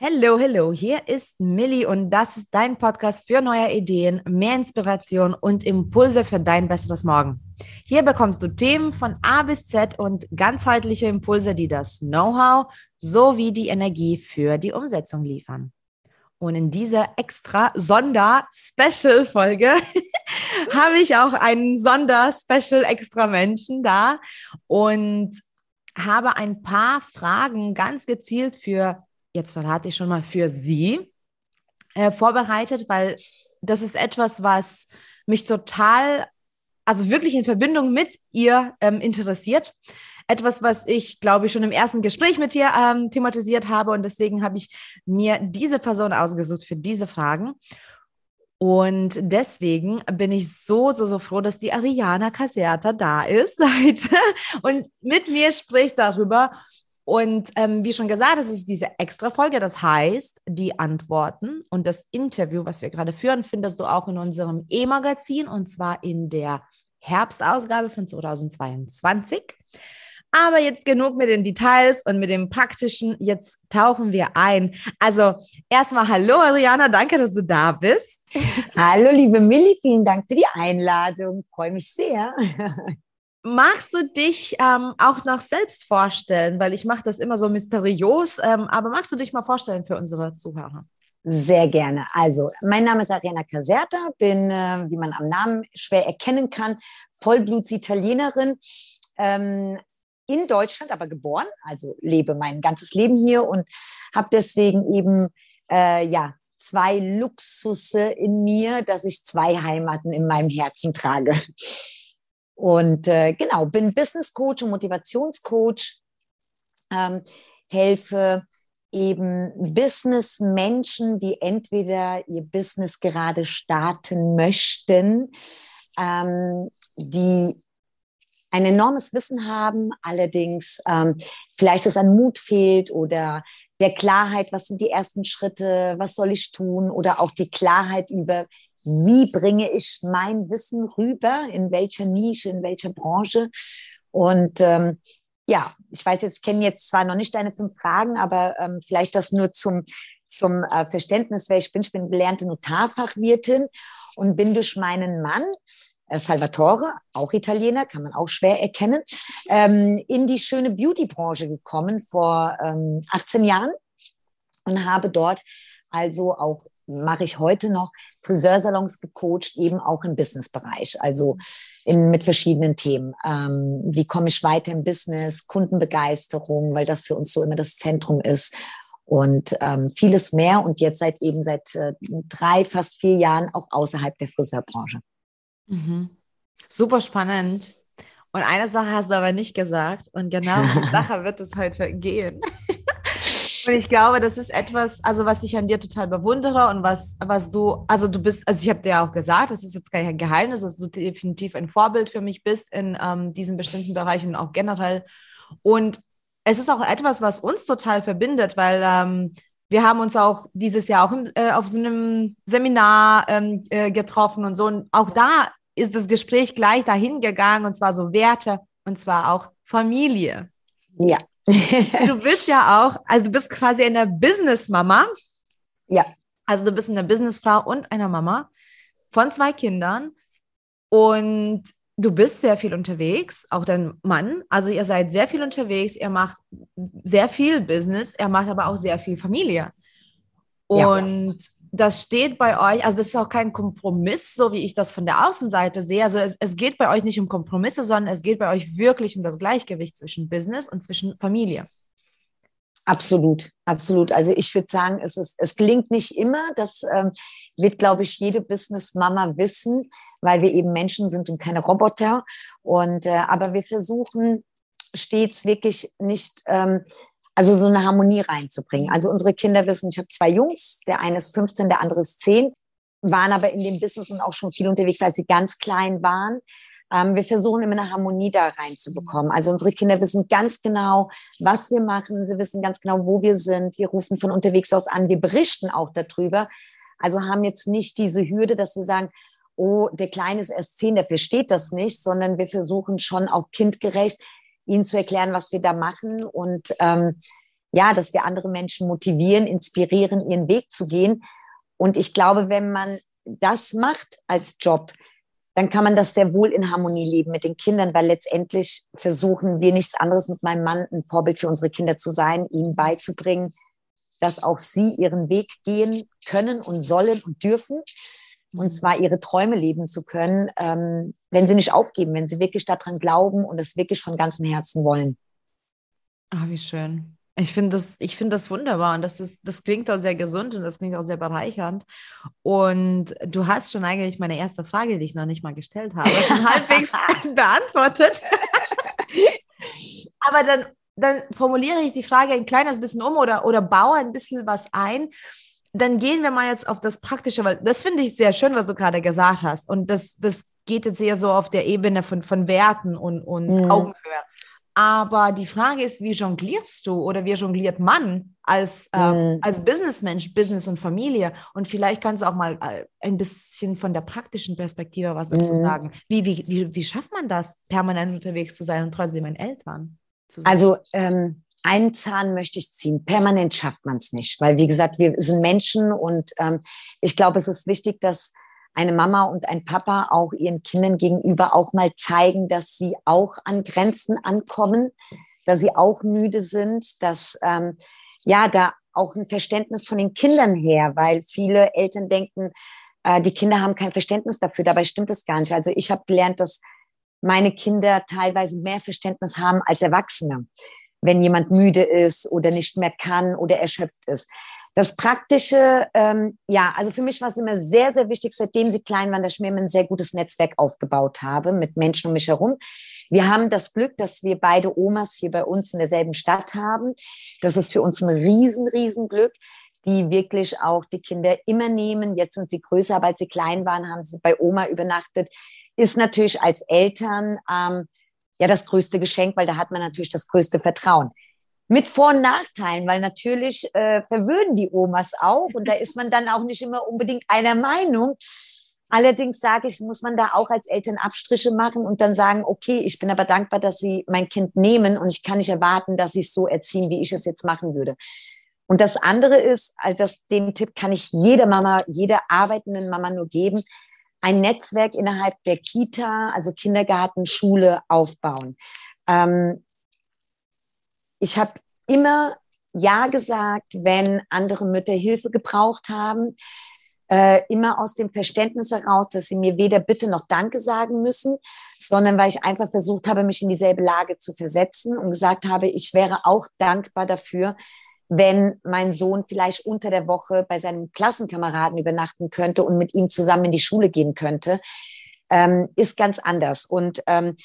Hallo, hallo, hier ist Millie und das ist dein Podcast für neue Ideen, mehr Inspiration und Impulse für dein besseres Morgen. Hier bekommst du Themen von A bis Z und ganzheitliche Impulse, die das Know-how sowie die Energie für die Umsetzung liefern. Und in dieser extra Sonder-Special-Folge habe ich auch einen Sonder-Special-Extra-Menschen da und habe ein paar Fragen ganz gezielt für jetzt verrate ich schon mal für Sie, äh, vorbereitet, weil das ist etwas, was mich total, also wirklich in Verbindung mit ihr ähm, interessiert. Etwas, was ich, glaube ich, schon im ersten Gespräch mit ihr ähm, thematisiert habe. Und deswegen habe ich mir diese Person ausgesucht für diese Fragen. Und deswegen bin ich so, so, so froh, dass die Ariana Caserta da ist heute und mit mir spricht darüber, und ähm, wie schon gesagt, es ist diese extra Folge. Das heißt, die Antworten und das Interview, was wir gerade führen, findest du auch in unserem E-Magazin und zwar in der Herbstausgabe von 2022. Aber jetzt genug mit den Details und mit dem Praktischen. Jetzt tauchen wir ein. Also erstmal Hallo Ariana, danke, dass du da bist. Hallo liebe Milli, vielen Dank für die Einladung. Freue mich sehr. Magst du dich ähm, auch noch selbst vorstellen? Weil ich mache das immer so mysteriös, ähm, aber magst du dich mal vorstellen für unsere Zuhörer? Sehr gerne. Also, mein Name ist Ariana Caserta, bin, äh, wie man am Namen schwer erkennen kann, Vollblutsitalienerin. Ähm, in Deutschland, aber geboren, also lebe mein ganzes Leben hier und habe deswegen eben äh, ja zwei Luxusse in mir, dass ich zwei Heimaten in meinem Herzen trage. Und äh, genau, bin Business Coach und Motivationscoach, ähm, helfe eben Business-Menschen, die entweder ihr Business gerade starten möchten, ähm, die ein enormes Wissen haben, allerdings ähm, vielleicht es an Mut fehlt oder der Klarheit, was sind die ersten Schritte, was soll ich tun oder auch die Klarheit über, wie bringe ich mein Wissen rüber, in welcher Nische, in welcher Branche. Und ähm, ja, ich weiß jetzt, kenne jetzt zwar noch nicht deine fünf Fragen, aber ähm, vielleicht das nur zum, zum äh, Verständnis, wer ich bin. Ich bin gelernte Notarfachwirtin und bin durch meinen Mann, äh, Salvatore, auch Italiener, kann man auch schwer erkennen, ähm, in die schöne Beauty-Branche gekommen vor ähm, 18 Jahren und habe dort also auch mache ich heute noch Friseursalons gecoacht, eben auch im Businessbereich, also in, mit verschiedenen Themen. Ähm, wie komme ich weiter im Business, Kundenbegeisterung, weil das für uns so immer das Zentrum ist und ähm, vieles mehr und jetzt seit eben seit äh, drei, fast vier Jahren auch außerhalb der Friseurbranche. Mhm. Super spannend. Und eine Sache hast du aber nicht gesagt und genau um Sache wird es heute gehen. Und ich glaube, das ist etwas, also was ich an dir total bewundere und was, was du, also du bist, also ich habe dir ja auch gesagt, das ist jetzt kein Geheimnis, dass du definitiv ein Vorbild für mich bist in ähm, diesen bestimmten Bereichen, auch generell. Und es ist auch etwas, was uns total verbindet, weil ähm, wir haben uns auch dieses Jahr auch im, äh, auf so einem Seminar ähm, äh, getroffen und so. Und auch da ist das Gespräch gleich dahin gegangen und zwar so Werte und zwar auch Familie. Ja. du bist ja auch, also du bist quasi eine Business-Mama. Ja. Also du bist eine Businessfrau und eine Mama von zwei Kindern und du bist sehr viel unterwegs, auch dein Mann. Also ihr seid sehr viel unterwegs, ihr macht sehr viel Business, er macht aber auch sehr viel Familie. Und ja das steht bei euch, also das ist auch kein Kompromiss, so wie ich das von der Außenseite sehe. Also es, es geht bei euch nicht um Kompromisse, sondern es geht bei euch wirklich um das Gleichgewicht zwischen Business und zwischen Familie. Absolut, absolut. Also ich würde sagen, es, ist, es gelingt nicht immer. Das ähm, wird, glaube ich, jede Business-Mama wissen, weil wir eben Menschen sind und keine Roboter. Und äh, aber wir versuchen stets wirklich nicht ähm, also so eine Harmonie reinzubringen. Also unsere Kinder wissen, ich habe zwei Jungs, der eine ist 15, der andere ist 10, waren aber in dem Business und auch schon viel unterwegs, als sie ganz klein waren. Ähm, wir versuchen immer eine Harmonie da reinzubekommen. Also unsere Kinder wissen ganz genau, was wir machen. Sie wissen ganz genau, wo wir sind. Wir rufen von unterwegs aus an. Wir berichten auch darüber. Also haben jetzt nicht diese Hürde, dass wir sagen, oh, der Kleine ist erst zehn, der versteht das nicht, sondern wir versuchen schon auch kindgerecht ihnen zu erklären, was wir da machen. Und ähm, ja, dass wir andere Menschen motivieren, inspirieren, ihren Weg zu gehen. Und ich glaube, wenn man das macht als Job, dann kann man das sehr wohl in Harmonie leben mit den Kindern, weil letztendlich versuchen wir nichts anderes mit meinem Mann, ein Vorbild für unsere Kinder zu sein, ihnen beizubringen, dass auch sie ihren Weg gehen können und sollen und dürfen. Und mhm. zwar ihre Träume leben zu können, ähm, wenn sie nicht aufgeben, wenn sie wirklich daran glauben und es wirklich von ganzem Herzen wollen. Ah, wie schön. Ich finde das, ich das wunderbar und das, ist, das klingt auch sehr gesund und das klingt auch sehr bereichernd. Und du hast schon eigentlich meine erste Frage, die ich noch nicht mal gestellt habe, halbwegs beantwortet. Aber dann, dann formuliere ich die Frage ein kleines bisschen um oder, oder baue ein bisschen was ein. Dann gehen wir mal jetzt auf das Praktische, weil das finde ich sehr schön, was du gerade gesagt hast. Und das, das geht jetzt eher so auf der Ebene von, von Werten und, und mhm. Augenhöhe. Aber die Frage ist, wie jonglierst du oder wie jongliert man als, äh, mhm. als Businessmensch, Business und Familie? Und vielleicht kannst du auch mal äh, ein bisschen von der praktischen Perspektive was dazu mhm. sagen. Wie, wie, wie, wie schafft man das, permanent unterwegs zu sein und trotzdem ein Eltern zu sein? Also, ähm, einen Zahn möchte ich ziehen. Permanent schafft man es nicht, weil, wie gesagt, wir sind Menschen und ähm, ich glaube, es ist wichtig, dass eine Mama und ein Papa auch ihren Kindern gegenüber auch mal zeigen, dass sie auch an Grenzen ankommen, dass sie auch müde sind, dass ähm, ja da auch ein Verständnis von den Kindern her, weil viele Eltern denken, äh, die Kinder haben kein Verständnis dafür. Dabei stimmt es gar nicht. Also ich habe gelernt, dass meine Kinder teilweise mehr Verständnis haben als Erwachsene, wenn jemand müde ist oder nicht mehr kann oder erschöpft ist. Das Praktische, ähm, ja, also für mich war es immer sehr, sehr wichtig, seitdem sie klein waren, dass ich mir ein sehr gutes Netzwerk aufgebaut habe mit Menschen um mich herum. Wir haben das Glück, dass wir beide Omas hier bei uns in derselben Stadt haben. Das ist für uns ein riesen, riesen Glück die wirklich auch die Kinder immer nehmen. Jetzt sind sie größer, aber als sie klein waren, haben sie bei Oma übernachtet. Ist natürlich als Eltern ähm, ja das größte Geschenk, weil da hat man natürlich das größte Vertrauen mit Vor- und Nachteilen, weil natürlich äh, verwöhnen die Omas auch und da ist man dann auch nicht immer unbedingt einer Meinung. Allerdings sage ich, muss man da auch als Eltern Abstriche machen und dann sagen, okay, ich bin aber dankbar, dass Sie mein Kind nehmen und ich kann nicht erwarten, dass Sie es so erziehen, wie ich es jetzt machen würde. Und das andere ist, also das, den Tipp kann ich jeder Mama, jeder arbeitenden Mama nur geben, ein Netzwerk innerhalb der Kita, also Kindergarten, Schule aufbauen. Ähm, ich habe immer Ja gesagt, wenn andere Mütter Hilfe gebraucht haben. Äh, immer aus dem Verständnis heraus, dass sie mir weder Bitte noch Danke sagen müssen, sondern weil ich einfach versucht habe, mich in dieselbe Lage zu versetzen und gesagt habe, ich wäre auch dankbar dafür, wenn mein Sohn vielleicht unter der Woche bei seinem Klassenkameraden übernachten könnte und mit ihm zusammen in die Schule gehen könnte, ähm, ist ganz anders. Und ähm,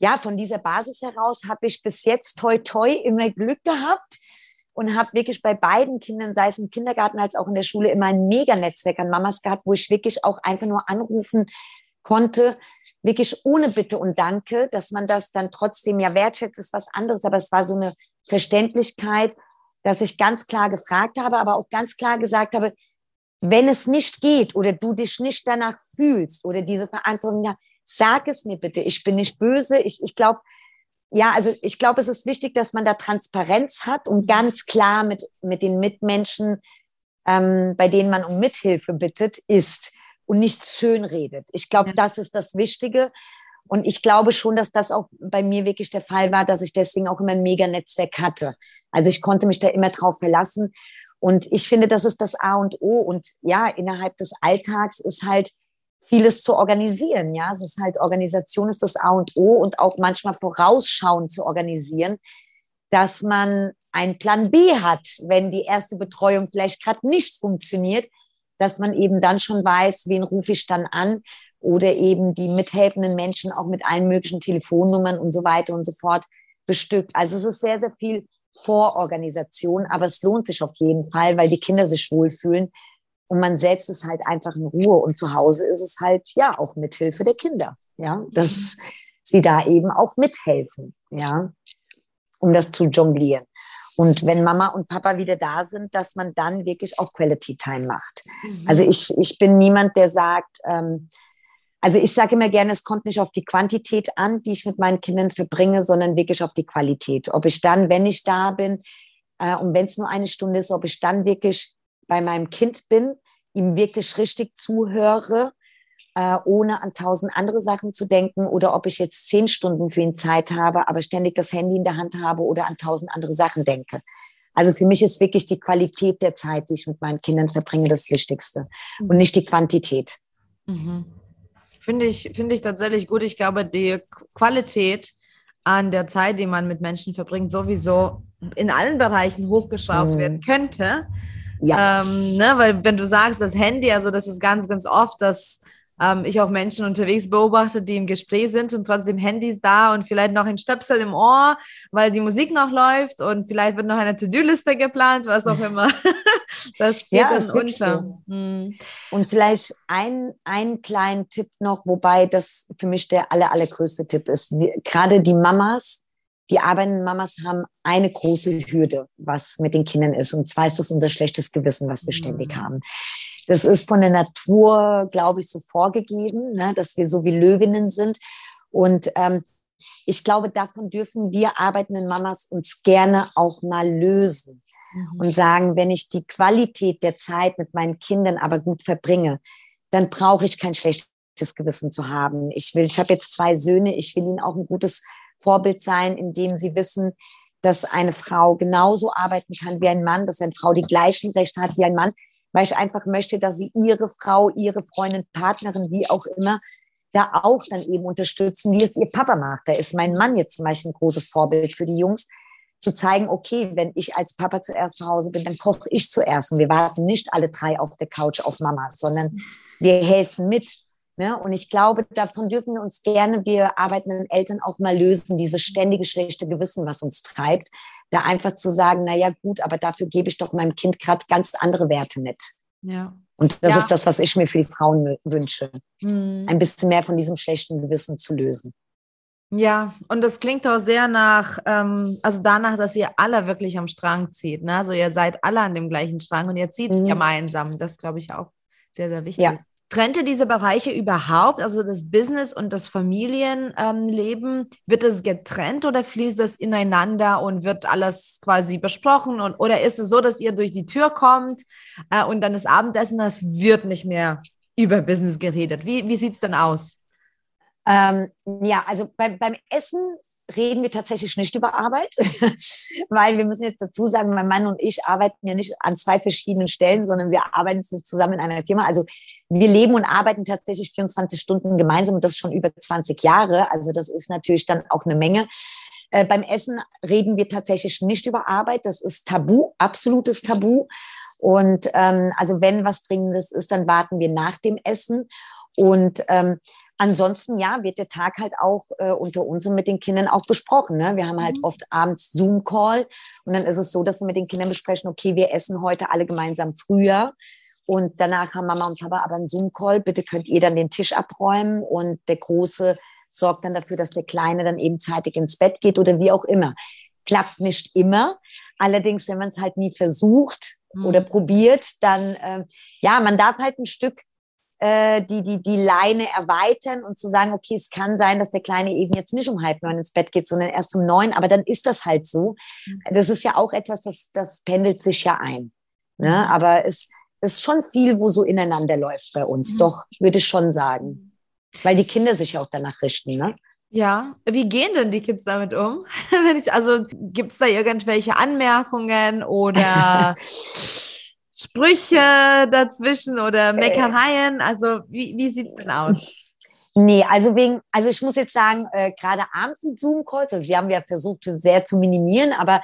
ja, von dieser Basis heraus habe ich bis jetzt toi toi immer Glück gehabt und habe wirklich bei beiden Kindern, sei es im Kindergarten als auch in der Schule, immer ein Mega-Netzwerk an Mamas gehabt, wo ich wirklich auch einfach nur anrufen konnte, wirklich ohne Bitte und Danke, dass man das dann trotzdem ja wertschätzt, ist was anderes, aber es war so eine Verständlichkeit, dass ich ganz klar gefragt habe, aber auch ganz klar gesagt habe, wenn es nicht geht oder du dich nicht danach fühlst oder diese Verantwortung, ja, sag es mir bitte. Ich bin nicht böse. Ich, ich glaube, ja, also ich glaube, es ist wichtig, dass man da Transparenz hat und ganz klar mit, mit den Mitmenschen, ähm, bei denen man um Mithilfe bittet, ist und nichts schön redet. Ich glaube, ja. das ist das Wichtige. Und ich glaube schon, dass das auch bei mir wirklich der Fall war, dass ich deswegen auch immer ein Mega-Netzwerk hatte. Also ich konnte mich da immer drauf verlassen. Und ich finde, das ist das A und O. Und ja, innerhalb des Alltags ist halt vieles zu organisieren. Ja, es ist halt Organisation ist das A und O und auch manchmal vorausschauend zu organisieren, dass man einen Plan B hat, wenn die erste Betreuung vielleicht gerade nicht funktioniert, dass man eben dann schon weiß, wen rufe ich dann an oder eben die mithelfenden Menschen auch mit allen möglichen Telefonnummern und so weiter und so fort bestückt. Also es ist sehr, sehr viel Vororganisation, aber es lohnt sich auf jeden Fall, weil die Kinder sich wohlfühlen und man selbst ist halt einfach in Ruhe und zu Hause ist es halt ja auch mithilfe der Kinder, ja, dass sie da eben auch mithelfen, ja, um das zu jonglieren. Und wenn Mama und Papa wieder da sind, dass man dann wirklich auch Quality Time macht. Mhm. Also ich, ich bin niemand, der sagt, ähm, also ich sage immer gerne, es kommt nicht auf die Quantität an, die ich mit meinen Kindern verbringe, sondern wirklich auf die Qualität. Ob ich dann, wenn ich da bin, Äh, und wenn es nur eine Stunde ist, ob ich dann wirklich bei meinem Kind bin, ihm wirklich richtig zuhöre, äh, ohne an tausend andere Sachen zu denken, oder ob ich jetzt zehn Stunden für ihn Zeit habe, aber ständig das Handy in der Hand habe oder an tausend andere Sachen denke. Also für mich ist wirklich die Qualität der Zeit, die ich mit meinen Kindern verbringe, das Wichtigste und nicht die Quantität. Mhm. Finde ich, finde ich tatsächlich gut. Ich glaube, die Qualität an der Zeit, die man mit Menschen verbringt, sowieso in allen Bereichen hochgeschraubt mhm. werden könnte. Ja. Ähm, ne, weil wenn du sagst, das Handy, also das ist ganz, ganz oft, dass ähm, ich auch Menschen unterwegs beobachte, die im Gespräch sind und trotzdem Handys da und vielleicht noch ein Stöpsel im Ohr, weil die Musik noch läuft und vielleicht wird noch eine To-Do-Liste geplant, was auch immer. das geht ja, dann unter. So. Mhm. Und vielleicht ein, einen kleinen Tipp noch, wobei das für mich der aller, allergrößte Tipp ist. gerade die Mamas, die arbeitenden Mamas haben eine große Hürde, was mit den Kindern ist. Und zwar ist das unser schlechtes Gewissen, was wir mhm. ständig haben. Das ist von der Natur, glaube ich, so vorgegeben, ne, dass wir so wie Löwinnen sind. Und ähm, ich glaube, davon dürfen wir arbeitenden Mamas uns gerne auch mal lösen mhm. und sagen, wenn ich die Qualität der Zeit mit meinen Kindern aber gut verbringe, dann brauche ich kein schlechtes Gewissen zu haben. Ich will, ich habe jetzt zwei Söhne, ich will ihnen auch ein gutes Vorbild sein, indem sie wissen, dass eine Frau genauso arbeiten kann wie ein Mann, dass eine Frau die gleichen Rechte hat wie ein Mann, weil ich einfach möchte, dass sie ihre Frau, ihre Freundin, Partnerin, wie auch immer, da auch dann eben unterstützen, wie es ihr Papa macht. Da ist mein Mann jetzt zum Beispiel ein großes Vorbild für die Jungs, zu zeigen, okay, wenn ich als Papa zuerst zu Hause bin, dann koche ich zuerst und wir warten nicht alle drei auf der Couch auf Mama, sondern wir helfen mit. Ne? Und ich glaube, davon dürfen wir uns gerne, wir arbeitenden Eltern auch mal lösen, dieses ständige schlechte Gewissen, was uns treibt, da einfach zu sagen, na ja, gut, aber dafür gebe ich doch meinem Kind gerade ganz andere Werte mit. Ja. Und das ja. ist das, was ich mir für die Frauen wünsche. Mhm. Ein bisschen mehr von diesem schlechten Gewissen zu lösen. Ja, und das klingt auch sehr nach, ähm, also danach, dass ihr alle wirklich am Strang zieht. Ne? Also ihr seid alle an dem gleichen Strang und ihr zieht mhm. gemeinsam. Das glaube ich auch sehr, sehr wichtig. Ja. Trennt ihr diese Bereiche überhaupt, also das Business und das Familienleben? Wird es getrennt oder fließt das ineinander und wird alles quasi besprochen? Und, oder ist es so, dass ihr durch die Tür kommt äh, und dann das Abendessen, das wird nicht mehr über Business geredet? Wie, wie sieht es denn aus? Ähm, ja, also beim, beim Essen reden wir tatsächlich nicht über Arbeit, weil wir müssen jetzt dazu sagen, mein Mann und ich arbeiten ja nicht an zwei verschiedenen Stellen, sondern wir arbeiten zusammen in einer Firma. Also wir leben und arbeiten tatsächlich 24 Stunden gemeinsam und das schon über 20 Jahre. Also das ist natürlich dann auch eine Menge. Äh, beim Essen reden wir tatsächlich nicht über Arbeit. Das ist Tabu, absolutes Tabu. Und ähm, also wenn was Dringendes ist, dann warten wir nach dem Essen. Und ähm, Ansonsten, ja, wird der Tag halt auch äh, unter uns und mit den Kindern auch besprochen. Ne? Wir haben halt mhm. oft abends Zoom-Call und dann ist es so, dass wir mit den Kindern besprechen, okay, wir essen heute alle gemeinsam früher und danach haben Mama und Papa aber einen Zoom-Call. Bitte könnt ihr dann den Tisch abräumen und der Große sorgt dann dafür, dass der Kleine dann eben zeitig ins Bett geht oder wie auch immer. Klappt nicht immer. Allerdings, wenn man es halt nie versucht mhm. oder probiert, dann, äh, ja, man darf halt ein Stück äh, die, die, die Leine erweitern und zu sagen, okay, es kann sein, dass der Kleine eben jetzt nicht um halb neun ins Bett geht, sondern erst um neun, aber dann ist das halt so. Mhm. Das ist ja auch etwas, das, das pendelt sich ja ein. Ne? Mhm. Aber es ist schon viel, wo so ineinander läuft bei uns. Mhm. Doch, würde ich schon sagen. Weil die Kinder sich ja auch danach richten, ne? Ja, wie gehen denn die Kids damit um? Wenn ich, also gibt es da irgendwelche Anmerkungen oder Sprüche dazwischen oder äh. Meckereien? Also wie, wie sieht es denn aus? Nee, also wegen, also ich muss jetzt sagen, äh, gerade abends die Zoom-Calls, also sie haben ja versucht, sehr zu minimieren, aber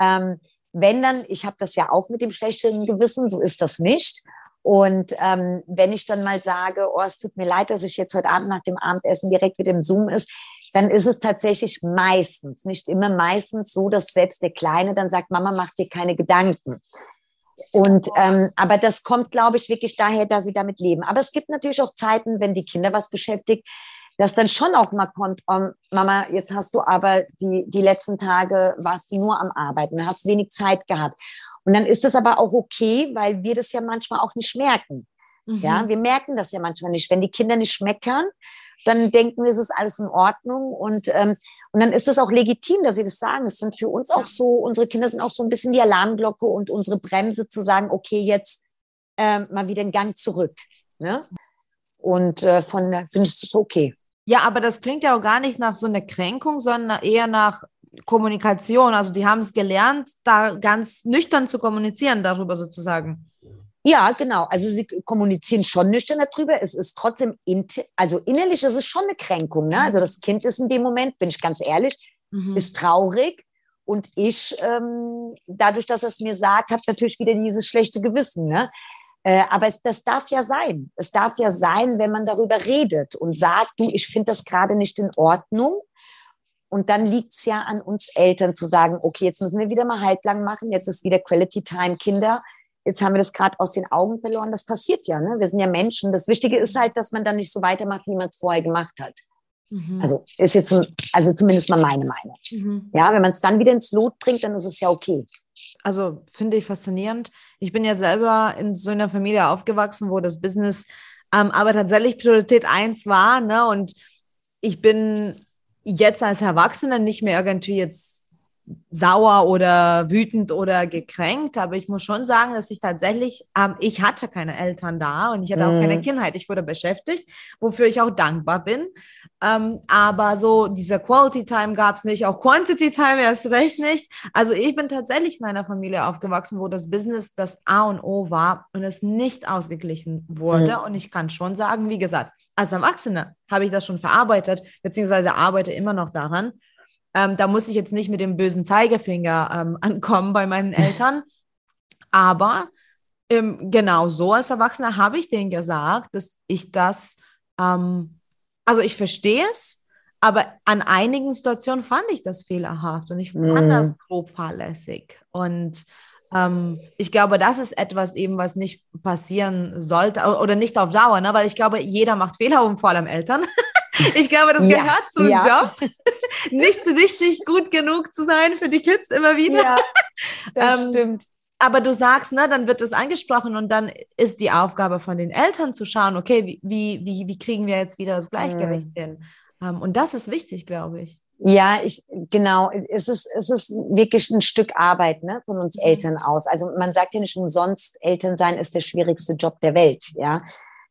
ähm, wenn dann, ich habe das ja auch mit dem schlechten Gewissen, so ist das nicht. Und ähm, wenn ich dann mal sage, oh, es tut mir leid, dass ich jetzt heute Abend nach dem Abendessen direkt mit dem Zoom ist, dann ist es tatsächlich meistens, nicht immer meistens so, dass selbst der Kleine dann sagt, Mama, mach dir keine Gedanken. Und ähm, aber das kommt, glaube ich, wirklich daher, dass sie damit leben. Aber es gibt natürlich auch Zeiten, wenn die Kinder was beschäftigt, dass dann schon auch mal kommt, oh, Mama, jetzt hast du aber die, die letzten Tage warst du nur am Arbeiten, hast wenig Zeit gehabt. Und dann ist das aber auch okay, weil wir das ja manchmal auch nicht merken. Mhm. Ja, wir merken das ja manchmal nicht. Wenn die Kinder nicht schmeckern, dann denken wir, es ist alles in Ordnung. Und, ähm, und dann ist es auch legitim, dass sie das sagen. Es sind für uns auch so, unsere Kinder sind auch so ein bisschen die Alarmglocke und unsere Bremse zu sagen, okay, jetzt ähm, mal wieder einen Gang zurück. Ne? Und äh, von finde ich es okay. Ja, aber das klingt ja auch gar nicht nach so einer Kränkung, sondern eher nach Kommunikation. Also die haben es gelernt, da ganz nüchtern zu kommunizieren darüber sozusagen. Ja, genau. Also sie kommunizieren schon nüchtern darüber. Es ist trotzdem, also innerlich ist es schon eine Kränkung. Ne? Also das Kind ist in dem Moment, bin ich ganz ehrlich, mhm. ist traurig. Und ich, ähm, dadurch, dass er es mir sagt, habe natürlich wieder dieses schlechte Gewissen. Ne? Äh, aber es, das darf ja sein. Es darf ja sein, wenn man darüber redet und sagt, du, ich finde das gerade nicht in Ordnung. Und dann liegt es ja an uns Eltern zu sagen, okay, jetzt müssen wir wieder mal halblang machen, jetzt ist wieder Quality Time, Kinder jetzt haben wir das gerade aus den Augen verloren. Das passiert ja, ne? Wir sind ja Menschen. Das Wichtige ist halt, dass man dann nicht so weitermacht, wie man es vorher gemacht hat. Mhm. Also ist jetzt, also zumindest mal meine Meinung. Mhm. Ja, wenn man es dann wieder ins Lot bringt, dann ist es ja okay. Also finde ich faszinierend. Ich bin ja selber in so einer Familie aufgewachsen, wo das Business ähm, aber tatsächlich Priorität eins war. Ne? Und ich bin jetzt als Erwachsener nicht mehr irgendwie jetzt sauer oder wütend oder gekränkt, aber ich muss schon sagen, dass ich tatsächlich, ähm, ich hatte keine Eltern da und ich hatte auch mm. keine mhm. Kindheit. Ich wurde beschäftigt, wofür ich auch dankbar bin. Ähm, aber so diese Quality Time gab es nicht, auch Quantity Time erst recht nicht. Also ich bin tatsächlich in einer Familie aufgewachsen, wo das Business das A und O war und es nicht ausgeglichen wurde. Mm. Und ich kann schon sagen, wie gesagt, als Erwachsene habe ich das schon verarbeitet, beziehungsweise arbeite immer noch daran. Ähm, da muss ich jetzt nicht mit dem bösen Zeigefinger ähm, ankommen bei meinen Eltern. Aber ähm, genau so als Erwachsener habe ich denen gesagt, dass ich das, ähm, also ich verstehe es, aber an einigen Situationen fand ich das fehlerhaft und ich fand mm. das grob fahrlässig. Und ähm, ich glaube, das ist etwas eben, was nicht passieren sollte oder nicht auf Dauer, ne? weil ich glaube, jeder macht Fehler und vor allem Eltern. Ich glaube, das gehört ja, zum ja. Job. Nicht richtig gut genug zu sein für die Kids immer wieder. Ja, das ähm, stimmt. Aber du sagst, ne, dann wird das angesprochen und dann ist die Aufgabe von den Eltern zu schauen, okay, wie, wie, wie kriegen wir jetzt wieder das Gleichgewicht mhm. hin? Ähm, und das ist wichtig, glaube ich. Ja, ich, genau. Es ist, es ist wirklich ein Stück Arbeit, ne, von uns mhm. Eltern aus. Also man sagt ja nicht umsonst, Eltern sein ist der schwierigste Job der Welt, ja.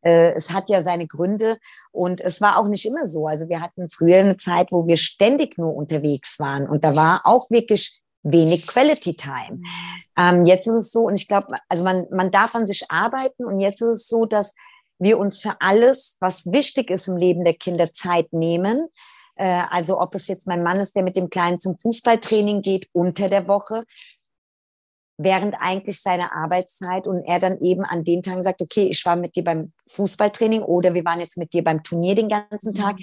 Äh, es hat ja seine Gründe und es war auch nicht immer so. Also wir hatten früher eine Zeit, wo wir ständig nur unterwegs waren und da war auch wirklich wenig Quality Time. Ähm, jetzt ist es so, und ich glaube, also man, man darf an sich arbeiten und jetzt ist es so, dass wir uns für alles, was wichtig ist im Leben der Kinder, Zeit nehmen. Äh, also ob es jetzt mein Mann ist, der mit dem Kleinen zum Fußballtraining geht unter der Woche, während eigentlich seiner Arbeitszeit und er dann eben an den Tagen sagt, okay, ich war mit dir beim Fußballtraining oder wir waren jetzt mit dir beim Turnier den ganzen Tag.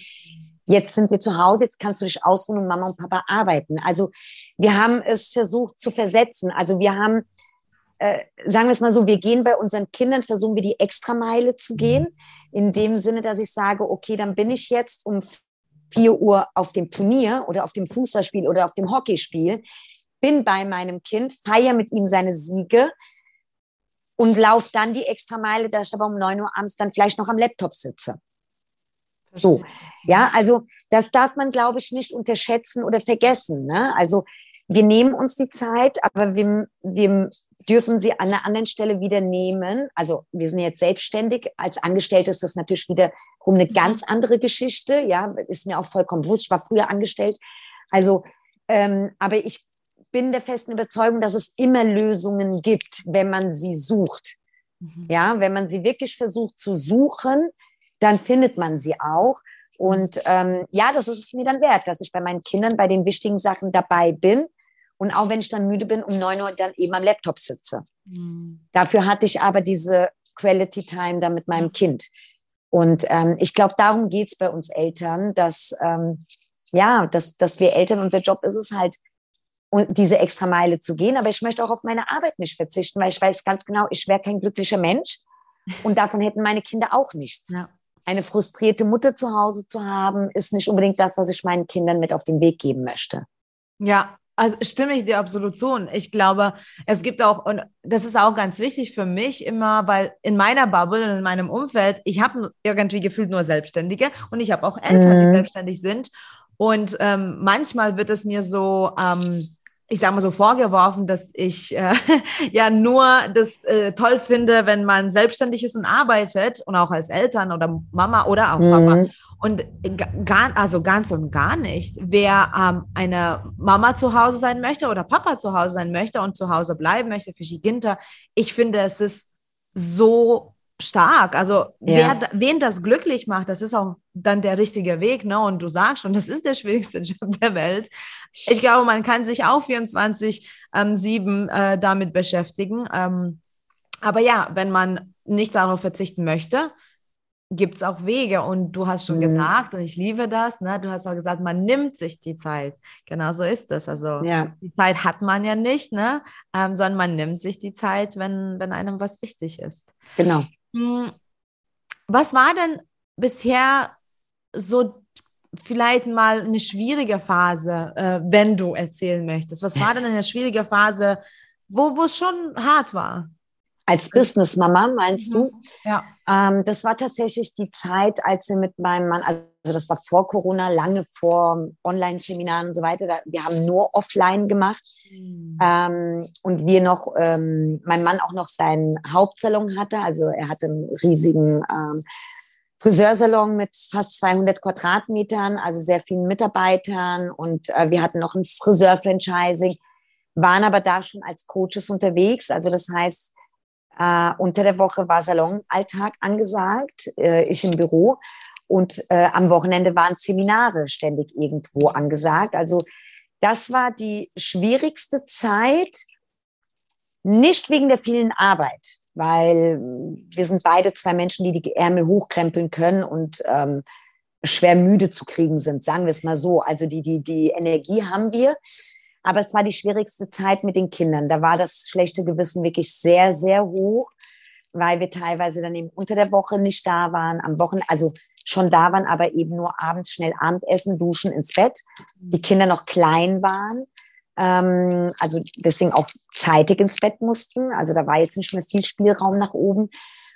Jetzt sind wir zu Hause, jetzt kannst du dich ausruhen und Mama und Papa arbeiten. Also wir haben es versucht zu versetzen. Also wir haben, äh, sagen wir es mal so, wir gehen bei unseren Kindern, versuchen wir die Extrameile zu gehen, in dem Sinne, dass ich sage, okay, dann bin ich jetzt um 4 Uhr auf dem Turnier oder auf dem Fußballspiel oder auf dem Hockeyspiel bin bei meinem Kind, feiere mit ihm seine Siege und laufe dann die extra Meile, dass ich aber um 9 Uhr abends dann vielleicht noch am Laptop sitze. So, ja, also das darf man, glaube ich, nicht unterschätzen oder vergessen. Ne? Also wir nehmen uns die Zeit, aber wir, wir dürfen sie an einer anderen Stelle wieder nehmen. Also wir sind jetzt selbstständig. Als Angestellte ist das natürlich wiederum eine ganz andere Geschichte. Ja, ist mir auch vollkommen bewusst. Ich war früher angestellt. Also, ähm, aber ich bin der festen Überzeugung, dass es immer Lösungen gibt, wenn man sie sucht. Mhm. Ja, wenn man sie wirklich versucht zu suchen, dann findet man sie auch. Und ähm, ja, das ist es mir dann wert, dass ich bei meinen Kindern bei den wichtigen Sachen dabei bin. Und auch wenn ich dann müde bin, um neun Uhr dann eben am Laptop sitze. Mhm. Dafür hatte ich aber diese Quality Time da mit meinem Kind. Und ähm, ich glaube, darum geht es bei uns Eltern, dass, ähm, ja, dass, dass wir Eltern, unser Job ist es halt, und diese extra Meile zu gehen. Aber ich möchte auch auf meine Arbeit nicht verzichten, weil ich weiß ganz genau, ich wäre kein glücklicher Mensch und davon hätten meine Kinder auch nichts. Ja. Eine frustrierte Mutter zu Hause zu haben, ist nicht unbedingt das, was ich meinen Kindern mit auf den Weg geben möchte. Ja, Also stimme ich dir absolut zu. Und ich glaube, es gibt auch, und das ist auch ganz wichtig für mich immer, weil in meiner Bubble und in meinem Umfeld, ich habe irgendwie gefühlt nur Selbstständige und ich habe auch Eltern, mhm. die selbstständig sind. Und ähm, manchmal wird es mir so, ähm, ich sage mal so vorgeworfen, dass ich äh, ja nur das äh, toll finde, wenn man selbstständig ist und arbeitet und auch als Eltern oder Mama oder auch mhm. Papa. Und gar, also ganz und gar nicht. Wer ähm, eine Mama zu Hause sein möchte oder Papa zu Hause sein möchte und zu Hause bleiben möchte für Ginter, ich finde, es ist so stark. Also ja. wer, wen das glücklich macht, das ist auch dann der richtige Weg. Ne? Und du sagst schon, das ist der schwierigste Job der Welt. Ich glaube, man kann sich auch 24-7 ähm, äh, damit beschäftigen. Ähm, aber ja, wenn man nicht darauf verzichten möchte, gibt es auch Wege. Und du hast schon mhm. gesagt, und ich liebe das, ne? du hast auch gesagt, man nimmt sich die Zeit. Genau so ist es. Also ja. die Zeit hat man ja nicht, ne? Ähm, sondern man nimmt sich die Zeit, wenn, wenn einem was wichtig ist. Genau. Hm, was war denn bisher so vielleicht mal eine schwierige Phase, äh, wenn du erzählen möchtest? Was war denn eine schwierige Phase, wo, wo es schon hart war? Als Business-Mama, meinst mhm. du? Ja. Ähm, das war tatsächlich die Zeit, als wir mit meinem Mann, also das war vor Corona, lange vor Online-Seminaren und so weiter. Wir haben nur offline gemacht. Mhm. Ähm, und wir noch, ähm, mein Mann auch noch seinen Hauptsalon hatte. Also er hatte einen riesigen ähm, Friseursalon mit fast 200 Quadratmetern, also sehr vielen Mitarbeitern. Und äh, wir hatten noch ein Friseur-Franchising, waren aber da schon als Coaches unterwegs. Also das heißt, äh, unter der Woche war Salonalltag angesagt, äh, ich im Büro. Und äh, am Wochenende waren Seminare ständig irgendwo angesagt. Also das war die schwierigste Zeit, nicht wegen der vielen Arbeit, weil wir sind beide zwei Menschen, die die Ärmel hochkrempeln können und ähm, schwer müde zu kriegen sind, sagen wir es mal so. Also die, die, die Energie haben wir. Aber es war die schwierigste Zeit mit den Kindern. Da war das schlechte Gewissen wirklich sehr, sehr hoch, weil wir teilweise dann eben unter der Woche nicht da waren, am Wochenende, also schon da waren, aber eben nur abends schnell Abendessen, duschen, ins Bett. Die Kinder noch klein waren, ähm, also deswegen auch zeitig ins Bett mussten. Also da war jetzt nicht mehr viel Spielraum nach oben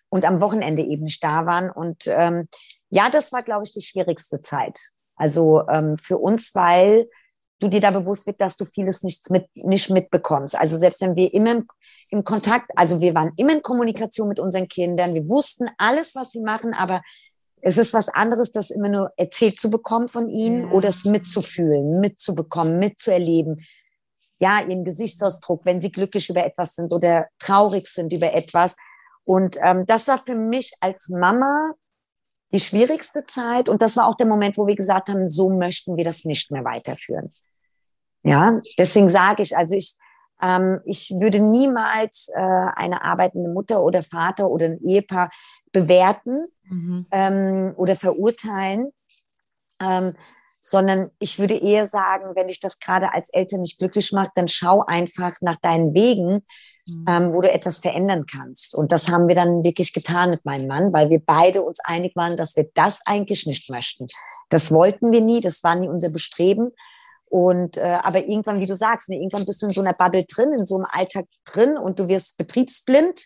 und am Wochenende eben nicht da waren. Und ähm, ja, das war, glaube ich, die schwierigste Zeit. Also ähm, für uns, weil du dir da bewusst wird, dass du vieles nichts mit, nicht mitbekommst. Also selbst wenn wir immer im, im, Kontakt, also wir waren immer in Kommunikation mit unseren Kindern, wir wussten alles, was sie machen, aber es ist was anderes, das immer nur erzählt zu bekommen von ihnen ja. oder es mitzufühlen, mitzubekommen, mitzuerleben. Ja, ihren Gesichtsausdruck, wenn sie glücklich über etwas sind oder traurig sind über etwas. Und ähm, das war für mich als Mama die schwierigste Zeit. Und das war auch der Moment, wo wir gesagt haben, so möchten wir das nicht mehr weiterführen. Ja, deswegen sage ich, also ich, ähm, ich würde niemals äh, eine arbeitende Mutter oder Vater oder ein Ehepaar bewerten mhm. ähm, oder verurteilen, ähm, sondern ich würde eher sagen, wenn dich das gerade als Eltern nicht glücklich macht, dann schau einfach nach deinen Wegen, mhm. ähm, wo du etwas verändern kannst. Und das haben wir dann wirklich getan mit meinem Mann, weil wir beide uns einig waren, dass wir das eigentlich nicht möchten. Das wollten wir nie, das war nie unser Bestreben. Und äh, aber irgendwann, wie du sagst, ne, irgendwann bist du in so einer Bubble drin, in so einem Alltag drin und du wirst betriebsblind.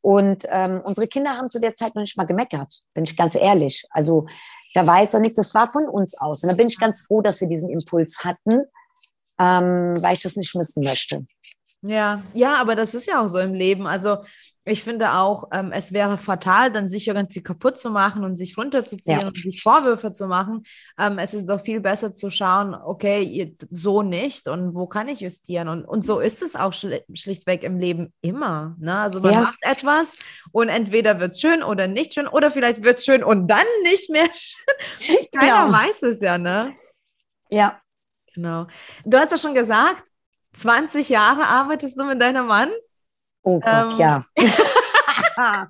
Und ähm, unsere Kinder haben zu der Zeit noch nicht mal gemeckert, bin ich ganz ehrlich. Also da war jetzt noch nichts, das war von uns aus. Und da bin ich ganz froh, dass wir diesen Impuls hatten, ähm, weil ich das nicht missen möchte. Ja, ja, aber das ist ja auch so im Leben. Also ich finde auch, ähm, es wäre fatal, dann sich irgendwie kaputt zu machen und sich runterzuziehen ja. und sich Vorwürfe zu machen. Ähm, es ist doch viel besser zu schauen, okay, so nicht und wo kann ich justieren? Und, und so ist es auch schli schlichtweg im Leben immer. Ne? Also man ja. macht etwas und entweder wird es schön oder nicht schön oder vielleicht wird es schön und dann nicht mehr schön. Keiner genau. weiß es ja, ne? Ja. Genau. Du hast ja schon gesagt, 20 Jahre arbeitest du mit deinem Mann? Oh Gott, ähm, ja.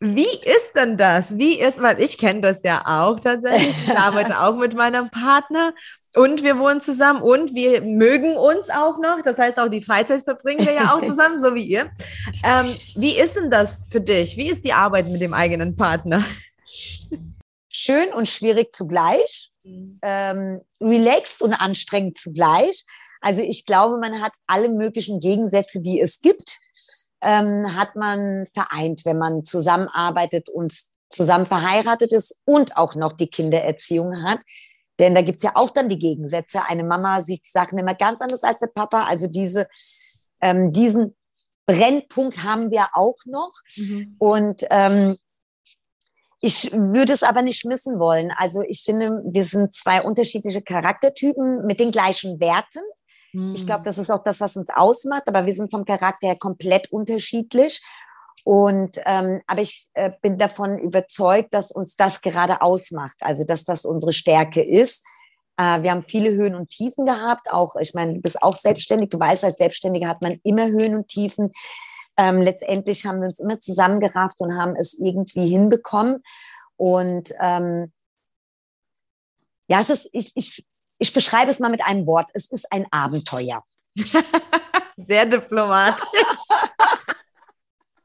Wie ist denn das? Wie ist, weil ich kenne das ja auch tatsächlich. Ich arbeite auch mit meinem Partner und wir wohnen zusammen und wir mögen uns auch noch. Das heißt, auch die Freizeit verbringen wir ja auch zusammen, so wie ihr. Ähm, wie ist denn das für dich? Wie ist die Arbeit mit dem eigenen Partner? Schön und schwierig zugleich. mhm. ähm, relaxed und anstrengend zugleich. Also ich glaube, man hat alle möglichen Gegensätze, die es gibt, ähm, hat man vereint, wenn man zusammenarbeitet und zusammen verheiratet ist und auch noch die Kindererziehung hat. Denn da gibt's ja auch dann die Gegensätze. Eine Mama sieht Sachen immer ganz anders als der Papa. Also diese, ähm, diesen Brennpunkt haben wir auch noch. Mhm. Und ähm, ich würde es aber nicht missen wollen. Also ich finde, wir sind zwei unterschiedliche Charaktertypen mit den gleichen Werten. Mhm. Ich glaube, das ist auch das, was uns ausmacht. Aber wir sind vom Charakter her komplett unterschiedlich. Und ähm, aber ich äh, bin davon überzeugt, dass uns das gerade ausmacht, also dass das unsere Stärke ist. Äh, wir haben viele Höhen und Tiefen gehabt. Auch, ich meine, du bist auch selbstständig. Du weißt, als Selbstständiger hat man immer Höhen und Tiefen. Ähm, letztendlich haben wir uns immer zusammengerafft und haben es irgendwie hinbekommen. Und ähm, ja, es ist, ich, ich, ich beschreibe es mal mit einem Wort. Es ist ein Abenteuer. Sehr diplomatisch.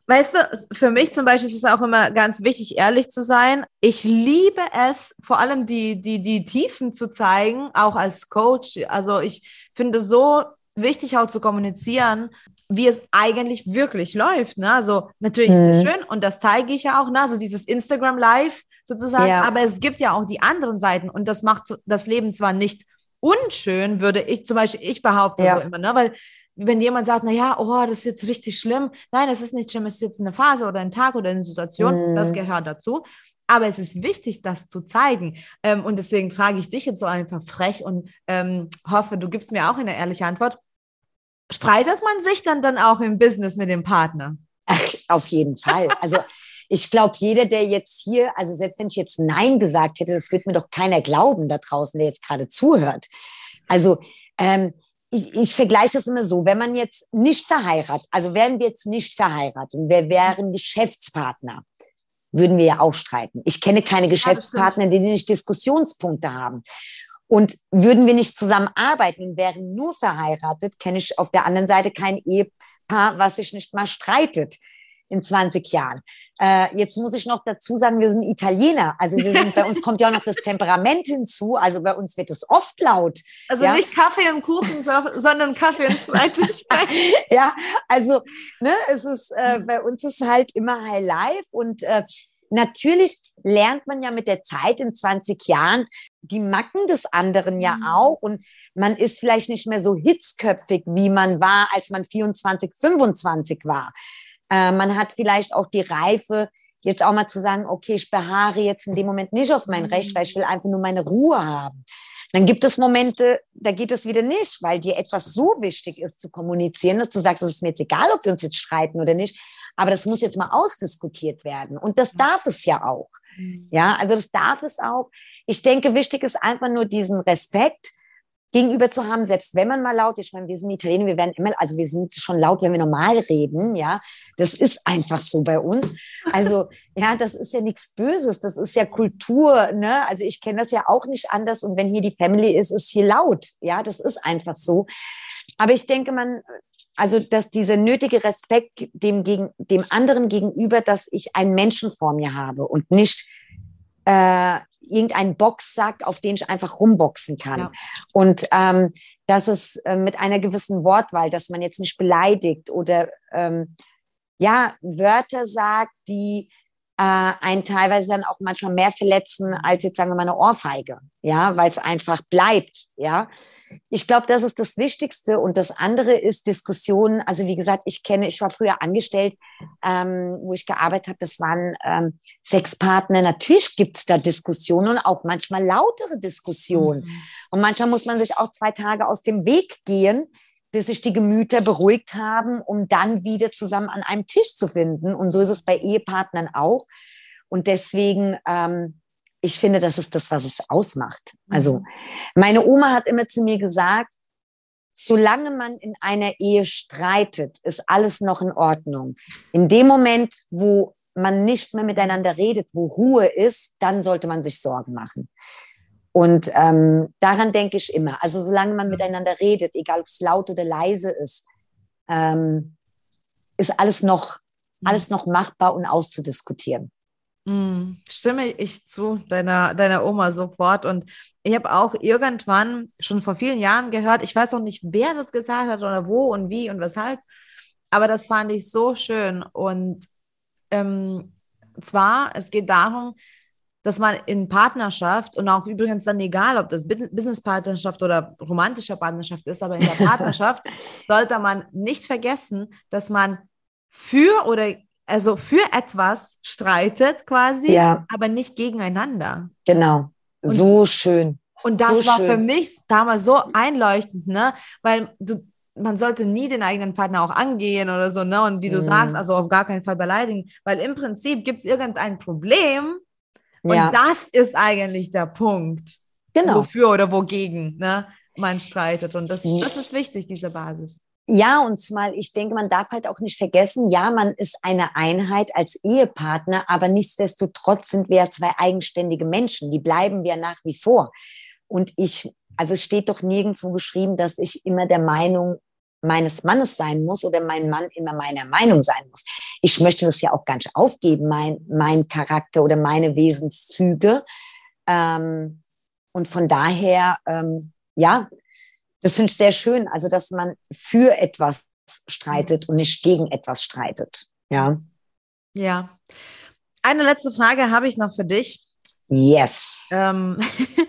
Weißt du, für mich zum Beispiel ist es auch immer ganz wichtig, ehrlich zu sein. Ich liebe es, vor allem die, die, die Tiefen zu zeigen, auch als Coach. Also ich finde so wichtig auch zu kommunizieren, wie es eigentlich wirklich läuft. Ne? Also natürlich mhm. ist es schön und das zeige ich ja auch, ne? also dieses Instagram Live sozusagen, ja. aber es gibt ja auch die anderen Seiten und das macht das Leben zwar nicht unschön, würde ich zum Beispiel, ich behaupte ja. so immer, ne? weil wenn jemand sagt, na ja, oh, das ist jetzt richtig schlimm. Nein, das ist nicht schlimm, es ist jetzt eine Phase oder ein Tag oder eine Situation, mm. das gehört dazu. Aber es ist wichtig, das zu zeigen. Ähm, und deswegen frage ich dich jetzt so einfach frech und ähm, hoffe, du gibst mir auch eine ehrliche Antwort. Streitet man sich dann dann auch im Business mit dem Partner? Ach, auf jeden Fall. Also ich glaube, jeder, der jetzt hier, also selbst wenn ich jetzt Nein gesagt hätte, das wird mir doch keiner glauben da draußen, der jetzt gerade zuhört. Also ähm, ich, ich vergleiche das immer so, wenn man jetzt nicht verheiratet, also wären wir jetzt nicht verheiratet und wir wären Geschäftspartner, würden wir ja auch streiten. Ich kenne keine Geschäftspartner, die nicht Diskussionspunkte haben. Und würden wir nicht zusammenarbeiten und wären nur verheiratet, kenne ich auf der anderen Seite kein Ehepaar, was sich nicht mal streitet in 20 Jahren. Äh, jetzt muss ich noch dazu sagen, wir sind Italiener. Also wir sind, bei uns kommt ja auch noch das Temperament hinzu. Also bei uns wird es oft laut. Also ja? nicht Kaffee und Kuchen, sondern Kaffee und Streitigkeit. ja, also ne, es ist äh, bei uns ist halt immer High Life und äh, Natürlich lernt man ja mit der Zeit in 20 Jahren die Macken des anderen ja mhm. auch und man ist vielleicht nicht mehr so hitzköpfig, wie man war, als man 24, 25 war. Äh, man hat vielleicht auch die Reife, jetzt auch mal zu sagen, okay, ich beharre jetzt in dem Moment nicht auf mein Recht, weil ich will einfach nur meine Ruhe haben. Dann gibt es Momente, da geht es wieder nicht, weil dir etwas so wichtig ist zu kommunizieren, dass du sagst, es ist mir jetzt egal, ob wir uns jetzt streiten oder nicht, aber das muss jetzt mal ausdiskutiert werden. Und das darf es ja auch. Mhm. Ja, also das darf es auch. Ich denke, wichtig ist einfach nur diesen Respekt, gegenüber zu haben, selbst wenn man mal laut, ich meine, wir sind Italiener, wir werden immer, also wir sind schon laut, wenn wir normal reden, ja, das ist einfach so bei uns. Also, ja, das ist ja nichts Böses, das ist ja Kultur, ne, also ich kenne das ja auch nicht anders und wenn hier die Family ist, ist hier laut, ja, das ist einfach so. Aber ich denke, man, also, dass dieser nötige Respekt dem, gegen, dem anderen gegenüber, dass ich einen Menschen vor mir habe und nicht äh, irgendeinen Boxsack, auf den ich einfach rumboxen kann. Ja. Und ähm, dass es äh, mit einer gewissen Wortwahl, dass man jetzt nicht beleidigt oder ähm, ja, Wörter sagt, die einen teilweise dann auch manchmal mehr verletzen als jetzt sagen wir mal eine Ohrfeige, ja, weil es einfach bleibt, ja. Ich glaube, das ist das Wichtigste und das andere ist Diskussionen. Also wie gesagt, ich kenne, ich war früher angestellt, ähm, wo ich gearbeitet habe, das waren ähm, Sexpartner. Natürlich gibt's da Diskussionen und auch manchmal lautere Diskussionen. Mhm. Und manchmal muss man sich auch zwei Tage aus dem Weg gehen, bis sich die Gemüter beruhigt haben, um dann wieder zusammen an einem Tisch zu finden. Und so ist es bei Ehepartnern auch. Und deswegen, ähm, ich finde, das ist das, was es ausmacht. Also mhm. meine Oma hat immer zu mir gesagt, solange man in einer Ehe streitet, ist alles noch in Ordnung. In dem Moment, wo man nicht mehr miteinander redet, wo Ruhe ist, dann sollte man sich Sorgen machen. Und ähm, daran denke ich immer. Also solange man miteinander redet, egal ob es laut oder leise ist, ähm, ist alles noch, alles noch machbar und auszudiskutieren. Mm, stimme ich zu deiner, deiner Oma sofort. Und ich habe auch irgendwann schon vor vielen Jahren gehört, ich weiß auch nicht, wer das gesagt hat oder wo und wie und weshalb, aber das fand ich so schön. Und ähm, zwar, es geht darum, dass man in Partnerschaft und auch übrigens dann egal, ob das Businesspartnerschaft oder romantische Partnerschaft ist, aber in der Partnerschaft sollte man nicht vergessen, dass man für oder also für etwas streitet quasi, ja. aber nicht gegeneinander. Genau. Und, so schön. Und das so war schön. für mich damals so einleuchtend, ne? Weil du, man sollte nie den eigenen Partner auch angehen oder so, ne? Und wie du mhm. sagst, also auf gar keinen Fall beleidigen, weil im Prinzip gibt es irgendein Problem und ja. das ist eigentlich der Punkt. Genau. Wofür oder wogegen, ne? Man streitet. Und das, das ist wichtig, diese Basis. Ja, und zumal ich denke, man darf halt auch nicht vergessen, ja, man ist eine Einheit als Ehepartner, aber nichtsdestotrotz sind wir zwei eigenständige Menschen. Die bleiben wir nach wie vor. Und ich, also es steht doch nirgendwo geschrieben, dass ich immer der Meinung meines Mannes sein muss oder mein Mann immer meiner Meinung sein muss. Ich möchte das ja auch nicht aufgeben, mein, mein Charakter oder meine Wesenszüge. Ähm, und von daher, ähm, ja, das finde ich sehr schön, also dass man für etwas streitet und nicht gegen etwas streitet. Ja. Ja. Eine letzte Frage habe ich noch für dich. Yes. Ähm,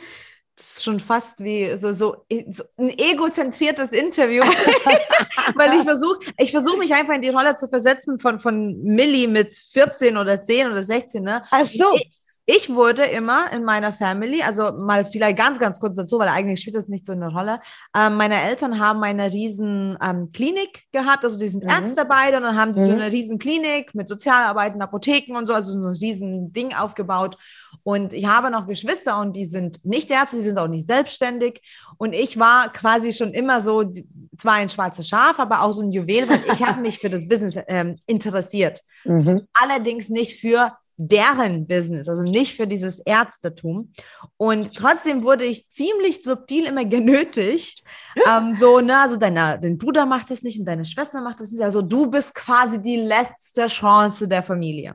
das ist schon fast wie so, so, so ein egozentriertes Interview, weil ich versuche, ich versuche mich einfach in die Rolle zu versetzen von, von Millie mit 14 oder 10 oder 16. Ne? Ach so. Ich, ich wurde immer in meiner Family, also mal vielleicht ganz, ganz kurz dazu, weil eigentlich spielt das nicht so eine Rolle. Ähm, meine Eltern haben eine riesen ähm, Klinik gehabt, also die sind mhm. Ärzte beide und dann haben sie mhm. so eine riesen Klinik mit Sozialarbeiten, Apotheken und so, also so ein riesen Ding aufgebaut. Und ich habe noch Geschwister und die sind nicht Ärzte, die sind auch nicht selbstständig. Und ich war quasi schon immer so, zwar ein schwarzes Schaf, aber auch so ein Juwel, weil ich habe mich für das Business ähm, interessiert. Mhm. Allerdings nicht für deren Business, also nicht für dieses Ärztetum. Und trotzdem wurde ich ziemlich subtil immer genötigt, ähm, so, ne, also deine, dein Bruder macht das nicht und deine Schwester macht das nicht, also du bist quasi die letzte Chance der Familie.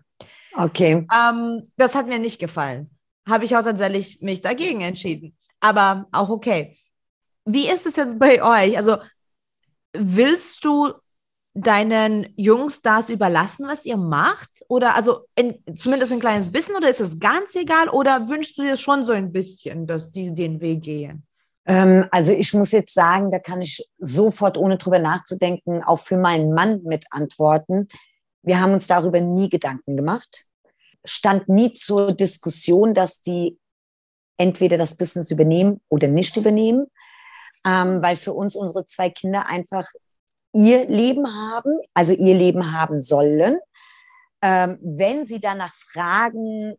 Okay. Ähm, das hat mir nicht gefallen. Habe ich auch tatsächlich mich dagegen entschieden. Aber auch okay. Wie ist es jetzt bei euch? Also willst du deinen Jungs das überlassen, was ihr macht? Oder also in, zumindest ein kleines bisschen oder ist es ganz egal? Oder wünschst du dir schon so ein bisschen, dass die den Weg gehen? Ähm, also ich muss jetzt sagen, da kann ich sofort, ohne drüber nachzudenken, auch für meinen Mann mit antworten. Wir haben uns darüber nie Gedanken gemacht. Stand nie zur Diskussion, dass die entweder das Business übernehmen oder nicht übernehmen. Ähm, weil für uns unsere zwei Kinder einfach ihr Leben haben, also ihr Leben haben sollen. Ähm, wenn Sie danach fragen,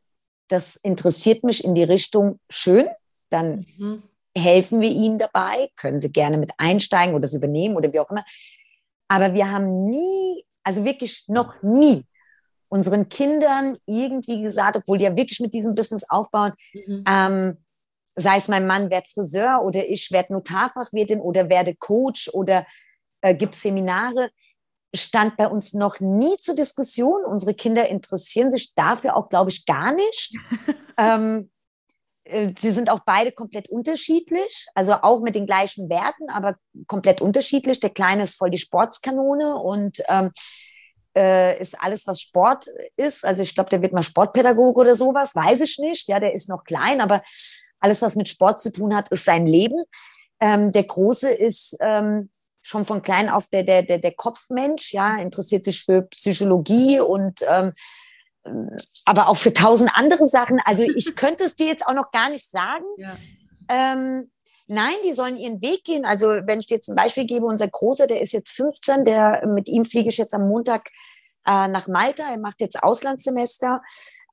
das interessiert mich in die Richtung, schön, dann mhm. helfen wir Ihnen dabei, können Sie gerne mit einsteigen oder es übernehmen oder wie auch immer. Aber wir haben nie, also wirklich noch nie unseren Kindern irgendwie gesagt, obwohl die ja wirklich mit diesem Business aufbauen, mhm. ähm, sei es mein Mann wird Friseur oder ich werde Notarfachwirtin oder werde Coach oder äh, gibt Seminare, stand bei uns noch nie zur Diskussion. Unsere Kinder interessieren sich dafür auch, glaube ich, gar nicht. ähm, äh, sie sind auch beide komplett unterschiedlich, also auch mit den gleichen Werten, aber komplett unterschiedlich. Der Kleine ist voll die Sportskanone und ähm, äh, ist alles, was Sport ist. Also ich glaube, der wird mal Sportpädagoge oder sowas, weiß ich nicht. Ja, der ist noch klein, aber alles, was mit Sport zu tun hat, ist sein Leben. Ähm, der Große ist ähm, schon von klein auf der, der, der, der Kopfmensch, ja, interessiert sich für Psychologie und ähm, aber auch für tausend andere Sachen. Also ich könnte es dir jetzt auch noch gar nicht sagen. Ja. Ähm, nein, die sollen ihren Weg gehen. Also wenn ich dir jetzt ein Beispiel gebe, unser Großer, der ist jetzt 15, der, mit ihm fliege ich jetzt am Montag äh, nach Malta. Er macht jetzt Auslandssemester.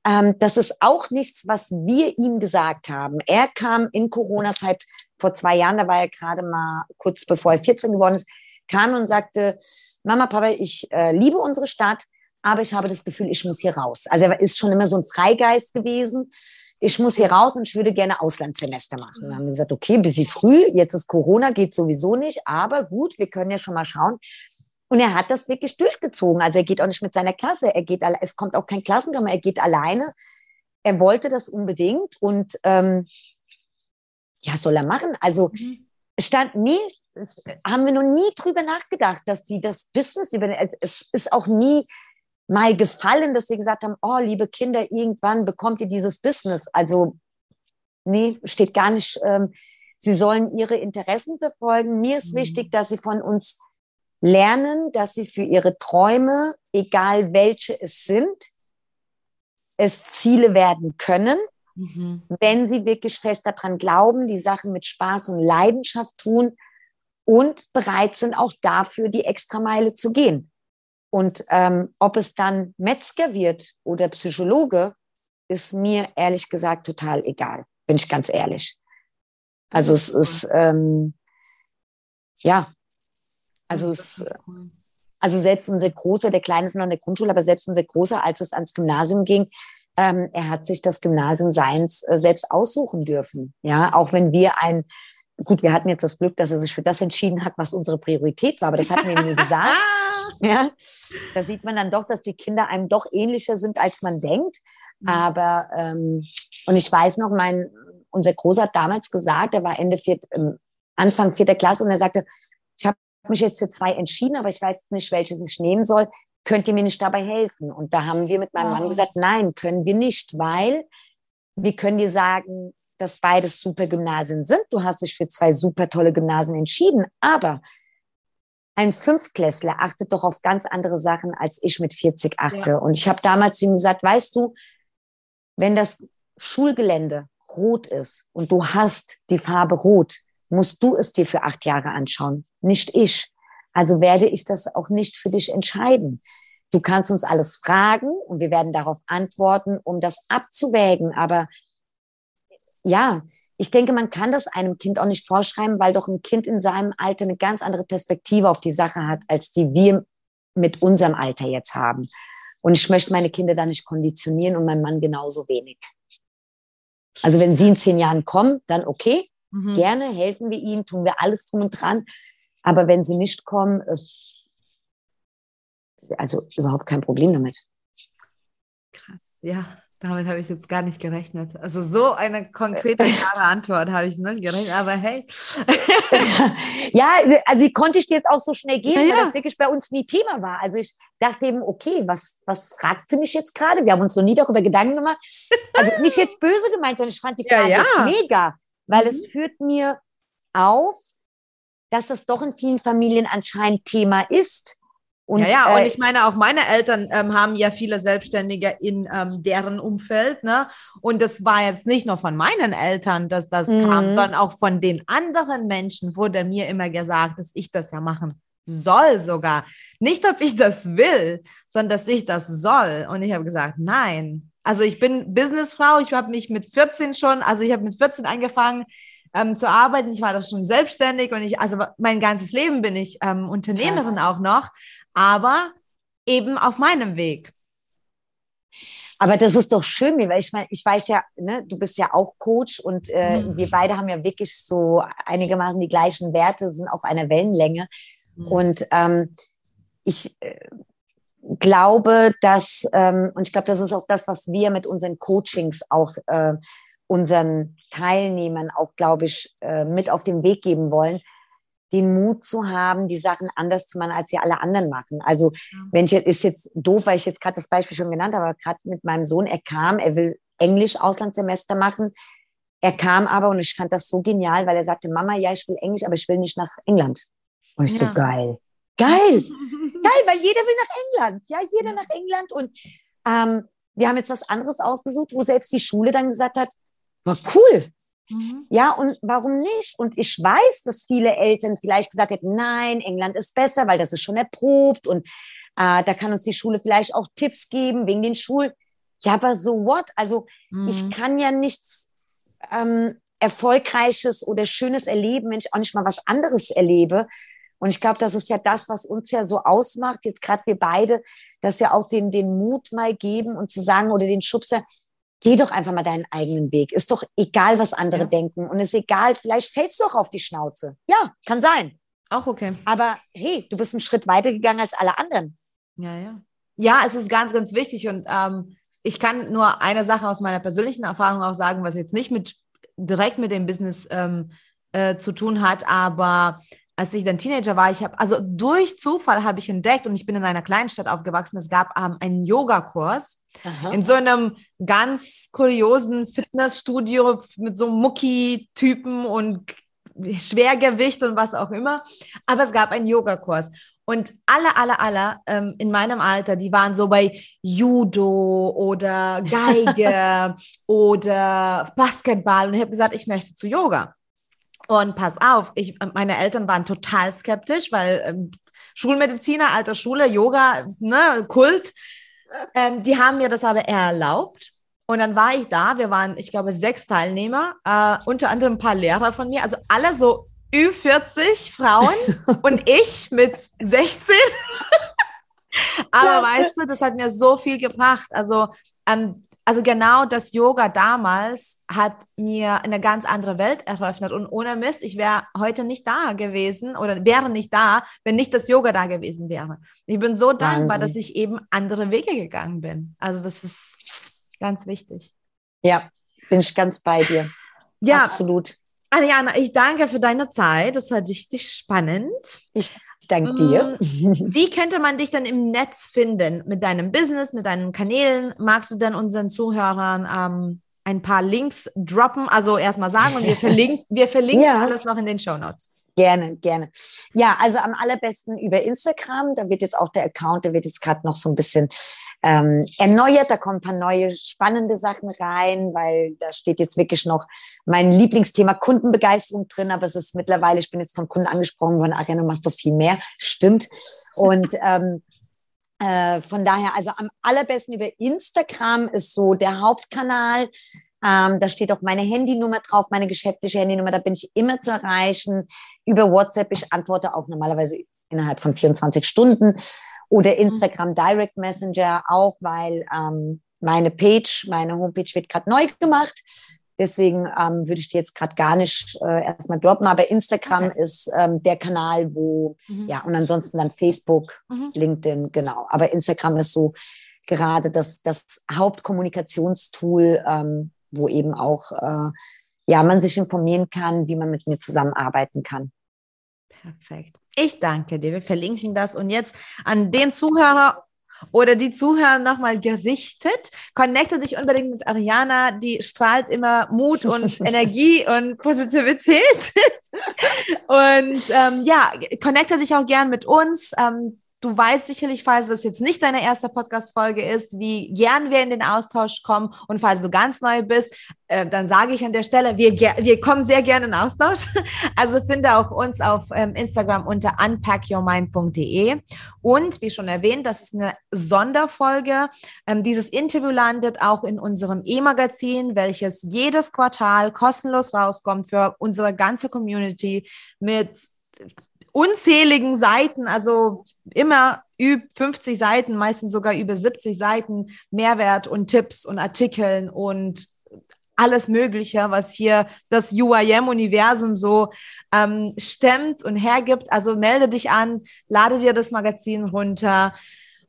Ähm, das ist auch nichts, was wir ihm gesagt haben. Er kam in Corona-Zeit vor zwei Jahren, da war er gerade mal kurz bevor er 14 geworden ist, kam und sagte, Mama, Papa, ich äh, liebe unsere Stadt, aber ich habe das Gefühl, ich muss hier raus. Also er ist schon immer so ein Freigeist gewesen. Ich muss hier raus und ich würde gerne Auslandssemester machen. Dann haben wir gesagt, okay, bisschen früh, jetzt ist Corona, geht sowieso nicht, aber gut, wir können ja schon mal schauen. Und er hat das wirklich durchgezogen. Also er geht auch nicht mit seiner Klasse, er geht, es kommt auch kein Klassenkammer, er geht alleine er wollte das unbedingt und ähm, ja, soll er machen. Also mhm. stand nie, haben wir noch nie drüber nachgedacht, dass sie das Business über, es ist auch nie mal gefallen, dass sie gesagt haben, oh, liebe Kinder, irgendwann bekommt ihr dieses Business. Also, nee, steht gar nicht. Ähm, sie sollen ihre Interessen verfolgen. Mir ist mhm. wichtig, dass sie von uns lernen, dass sie für ihre Träume, egal welche es sind, es Ziele werden können, mhm. wenn sie wirklich fest daran glauben, die Sachen mit Spaß und Leidenschaft tun und bereit sind, auch dafür die Extrameile zu gehen. Und ähm, ob es dann Metzger wird oder Psychologe, ist mir ehrlich gesagt total egal, bin ich ganz ehrlich. Also es ist, ähm, ja, also es, also selbst unser Großer, der Kleine ist noch in der Grundschule, aber selbst unser Großer, als es ans Gymnasium ging, ähm, er hat sich das Gymnasium seins äh, selbst aussuchen dürfen. Ja, auch wenn wir ein gut, wir hatten jetzt das Glück, dass er sich für das entschieden hat, was unsere Priorität war, aber das hat ihm nie gesagt. ja, da sieht man dann doch, dass die Kinder einem doch ähnlicher sind, als man denkt. Mhm. Aber ähm, und ich weiß noch, mein unser Großer hat damals gesagt, er war Ende viert, ähm, Anfang vierter Klasse und er sagte, habe mich jetzt für zwei entschieden, aber ich weiß nicht, welches ich nehmen soll. Könnt ihr mir nicht dabei helfen? Und da haben wir mit meinem Mann gesagt, nein, können wir nicht, weil wir können dir sagen, dass beides super Gymnasien sind. Du hast dich für zwei super tolle Gymnasien entschieden, aber ein Fünftklässler achtet doch auf ganz andere Sachen, als ich mit 40 achte. Ja. Und ich habe damals ihm gesagt, weißt du, wenn das Schulgelände rot ist und du hast die Farbe rot, musst du es dir für acht Jahre anschauen, nicht ich. Also werde ich das auch nicht für dich entscheiden. Du kannst uns alles fragen und wir werden darauf antworten, um das abzuwägen. Aber ja, ich denke, man kann das einem Kind auch nicht vorschreiben, weil doch ein Kind in seinem Alter eine ganz andere Perspektive auf die Sache hat, als die wir mit unserem Alter jetzt haben. Und ich möchte meine Kinder da nicht konditionieren und mein Mann genauso wenig. Also wenn sie in zehn Jahren kommen, dann okay, mhm. gerne helfen wir ihnen, tun wir alles drum und dran. Aber wenn sie nicht kommen, äh, also überhaupt kein Problem damit. Krass, ja. Damit habe ich jetzt gar nicht gerechnet. Also so eine konkrete, klare Antwort habe ich nicht gerechnet, aber hey. ja, also die konnte ich dir jetzt auch so schnell geben, ja, ja. weil das wirklich bei uns nie Thema war. Also ich dachte eben, okay, was, was fragt sie mich jetzt gerade? Wir haben uns noch nie darüber Gedanken gemacht. Also nicht jetzt böse gemeint, sondern ich fand die Frage ja, jetzt mega, weil mhm. es führt mir auf, dass das doch in vielen Familien anscheinend Thema ist und, ja, ja, und äh, ich meine, auch meine Eltern ähm, haben ja viele Selbstständige in ähm, deren Umfeld, ne? Und das war jetzt nicht nur von meinen Eltern, dass das mhm. kam, sondern auch von den anderen Menschen wurde mir immer gesagt, dass ich das ja machen soll sogar. Nicht, ob ich das will, sondern dass ich das soll. Und ich habe gesagt, nein. Also ich bin Businessfrau, ich habe mich mit 14 schon, also ich habe mit 14 angefangen, ähm, zu arbeiten. Ich war da schon selbstständig und ich, also mein ganzes Leben bin ich ähm, Unternehmerin Krass. auch noch aber eben auf meinem Weg. Aber das ist doch schön, weil ich meine, ich weiß ja, ne, du bist ja auch Coach und äh, mhm. wir beide haben ja wirklich so einigermaßen die gleichen Werte, sind auf einer Wellenlänge. Mhm. Und ähm, ich äh, glaube, dass, ähm, und ich glaube, das ist auch das, was wir mit unseren Coachings auch äh, unseren Teilnehmern auch, glaube ich, äh, mit auf den Weg geben wollen, den Mut zu haben, die Sachen anders zu machen, als sie alle anderen machen. Also wenn ich jetzt, ist jetzt doof, weil ich jetzt gerade das Beispiel schon genannt habe, aber gerade mit meinem Sohn, er kam, er will Englisch Auslandssemester machen. Er kam aber und ich fand das so genial, weil er sagte, Mama, ja, ich will Englisch, aber ich will nicht nach England. Und ich ja. so, geil. Geil. geil, weil jeder will nach England. Ja, jeder nach England. Und ähm, wir haben jetzt was anderes ausgesucht, wo selbst die Schule dann gesagt hat, war cool, Mhm. Ja, und warum nicht? Und ich weiß, dass viele Eltern vielleicht gesagt hätten, nein, England ist besser, weil das ist schon erprobt und äh, da kann uns die Schule vielleicht auch Tipps geben wegen den Schulen. Ja, aber so what? Also mhm. ich kann ja nichts ähm, Erfolgreiches oder Schönes erleben, wenn ich auch nicht mal was anderes erlebe. Und ich glaube, das ist ja das, was uns ja so ausmacht, jetzt gerade wir beide, dass wir auch den, den Mut mal geben und zu sagen oder den Schubser, geh doch einfach mal deinen eigenen Weg. Ist doch egal, was andere ja. denken. Und ist egal, vielleicht fällst du auch auf die Schnauze. Ja, kann sein. Auch okay. Aber hey, du bist einen Schritt weiter gegangen als alle anderen. Ja, ja. Ja, es ist ganz, ganz wichtig. Und ähm, ich kann nur eine Sache aus meiner persönlichen Erfahrung auch sagen, was jetzt nicht mit direkt mit dem Business ähm, äh, zu tun hat, aber als ich dann Teenager war, ich habe, also durch Zufall habe ich entdeckt und ich bin in einer kleinen Stadt aufgewachsen, es gab ähm, einen Yogakurs in so einem ganz kuriosen Fitnessstudio mit so Mucki-Typen und Schwergewicht und was auch immer. Aber es gab einen Yogakurs. Und alle, alle, alle ähm, in meinem Alter, die waren so bei Judo oder Geige oder Basketball. Und ich habe gesagt, ich möchte zu Yoga. Und pass auf, ich, meine Eltern waren total skeptisch, weil ähm, Schulmediziner, alter Schule, Yoga, ne, Kult, ähm, die haben mir das aber erlaubt. Und dann war ich da, wir waren, ich glaube, sechs Teilnehmer, äh, unter anderem ein paar Lehrer von mir, also alle so Ü40 Frauen und ich mit 16. aber weißt du, das hat mir so viel gebracht. Also ähm, also genau das Yoga damals hat mir eine ganz andere Welt eröffnet. Und ohne Mist, ich wäre heute nicht da gewesen oder wäre nicht da, wenn nicht das Yoga da gewesen wäre. Ich bin so dankbar, Wahnsinn. dass ich eben andere Wege gegangen bin. Also das ist ganz wichtig. Ja, bin ich ganz bei dir. Ja, absolut. Ariana, ich danke für deine Zeit. Das war richtig spannend. Ich Dank dir. Mm, wie könnte man dich dann im Netz finden mit deinem Business, mit deinen Kanälen? Magst du dann unseren Zuhörern ähm, ein paar Links droppen? Also erstmal sagen und wir verlinken, wir verlinken ja. alles noch in den Show Notes. Gerne, gerne. Ja, also am allerbesten über Instagram. Da wird jetzt auch der Account, der wird jetzt gerade noch so ein bisschen ähm, erneuert. Da kommen ein paar neue spannende Sachen rein, weil da steht jetzt wirklich noch mein Lieblingsthema Kundenbegeisterung drin. Aber es ist mittlerweile, ich bin jetzt von Kunden angesprochen worden, Ariane, machst du viel mehr. Stimmt. Und ähm, äh, von daher, also am allerbesten über Instagram ist so der Hauptkanal. Ähm, da steht auch meine Handynummer drauf, meine geschäftliche Handynummer. Da bin ich immer zu erreichen. Über WhatsApp. Ich antworte auch normalerweise innerhalb von 24 Stunden. Oder mhm. Instagram Direct Messenger auch, weil ähm, meine Page, meine Homepage wird gerade neu gemacht. Deswegen ähm, würde ich die jetzt gerade gar nicht äh, erstmal droppen. Aber Instagram okay. ist ähm, der Kanal, wo, mhm. ja, und ansonsten dann Facebook, mhm. LinkedIn, genau. Aber Instagram ist so gerade das, das Hauptkommunikationstool, ähm, wo eben auch äh, ja, man sich informieren kann, wie man mit mir zusammenarbeiten kann. Perfekt. Ich danke dir. Wir verlinken das. Und jetzt an den Zuhörer oder die Zuhörer nochmal gerichtet. Connecte dich unbedingt mit Ariana, die strahlt immer Mut und Energie und Positivität. und ähm, ja, connecte dich auch gern mit uns. Ähm, Du weißt sicherlich, falls das jetzt nicht deine erste Podcast-Folge ist, wie gern wir in den Austausch kommen. Und falls du ganz neu bist, äh, dann sage ich an der Stelle, wir, wir kommen sehr gerne in Austausch. Also finde auch uns auf ähm, Instagram unter unpackyourmind.de. Und wie schon erwähnt, das ist eine Sonderfolge. Ähm, dieses Interview landet auch in unserem E-Magazin, welches jedes Quartal kostenlos rauskommt für unsere ganze Community mit unzähligen Seiten, also immer über 50 Seiten, meistens sogar über 70 Seiten Mehrwert und Tipps und Artikeln und alles Mögliche, was hier das UIM-Universum so ähm, stemmt und hergibt. Also melde dich an, lade dir das Magazin runter.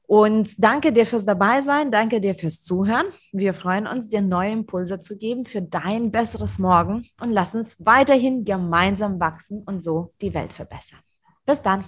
Und danke dir fürs Dabeisein, danke dir fürs Zuhören. Wir freuen uns, dir neue Impulse zu geben für dein besseres Morgen und lass uns weiterhin gemeinsam wachsen und so die Welt verbessern. Bis dann.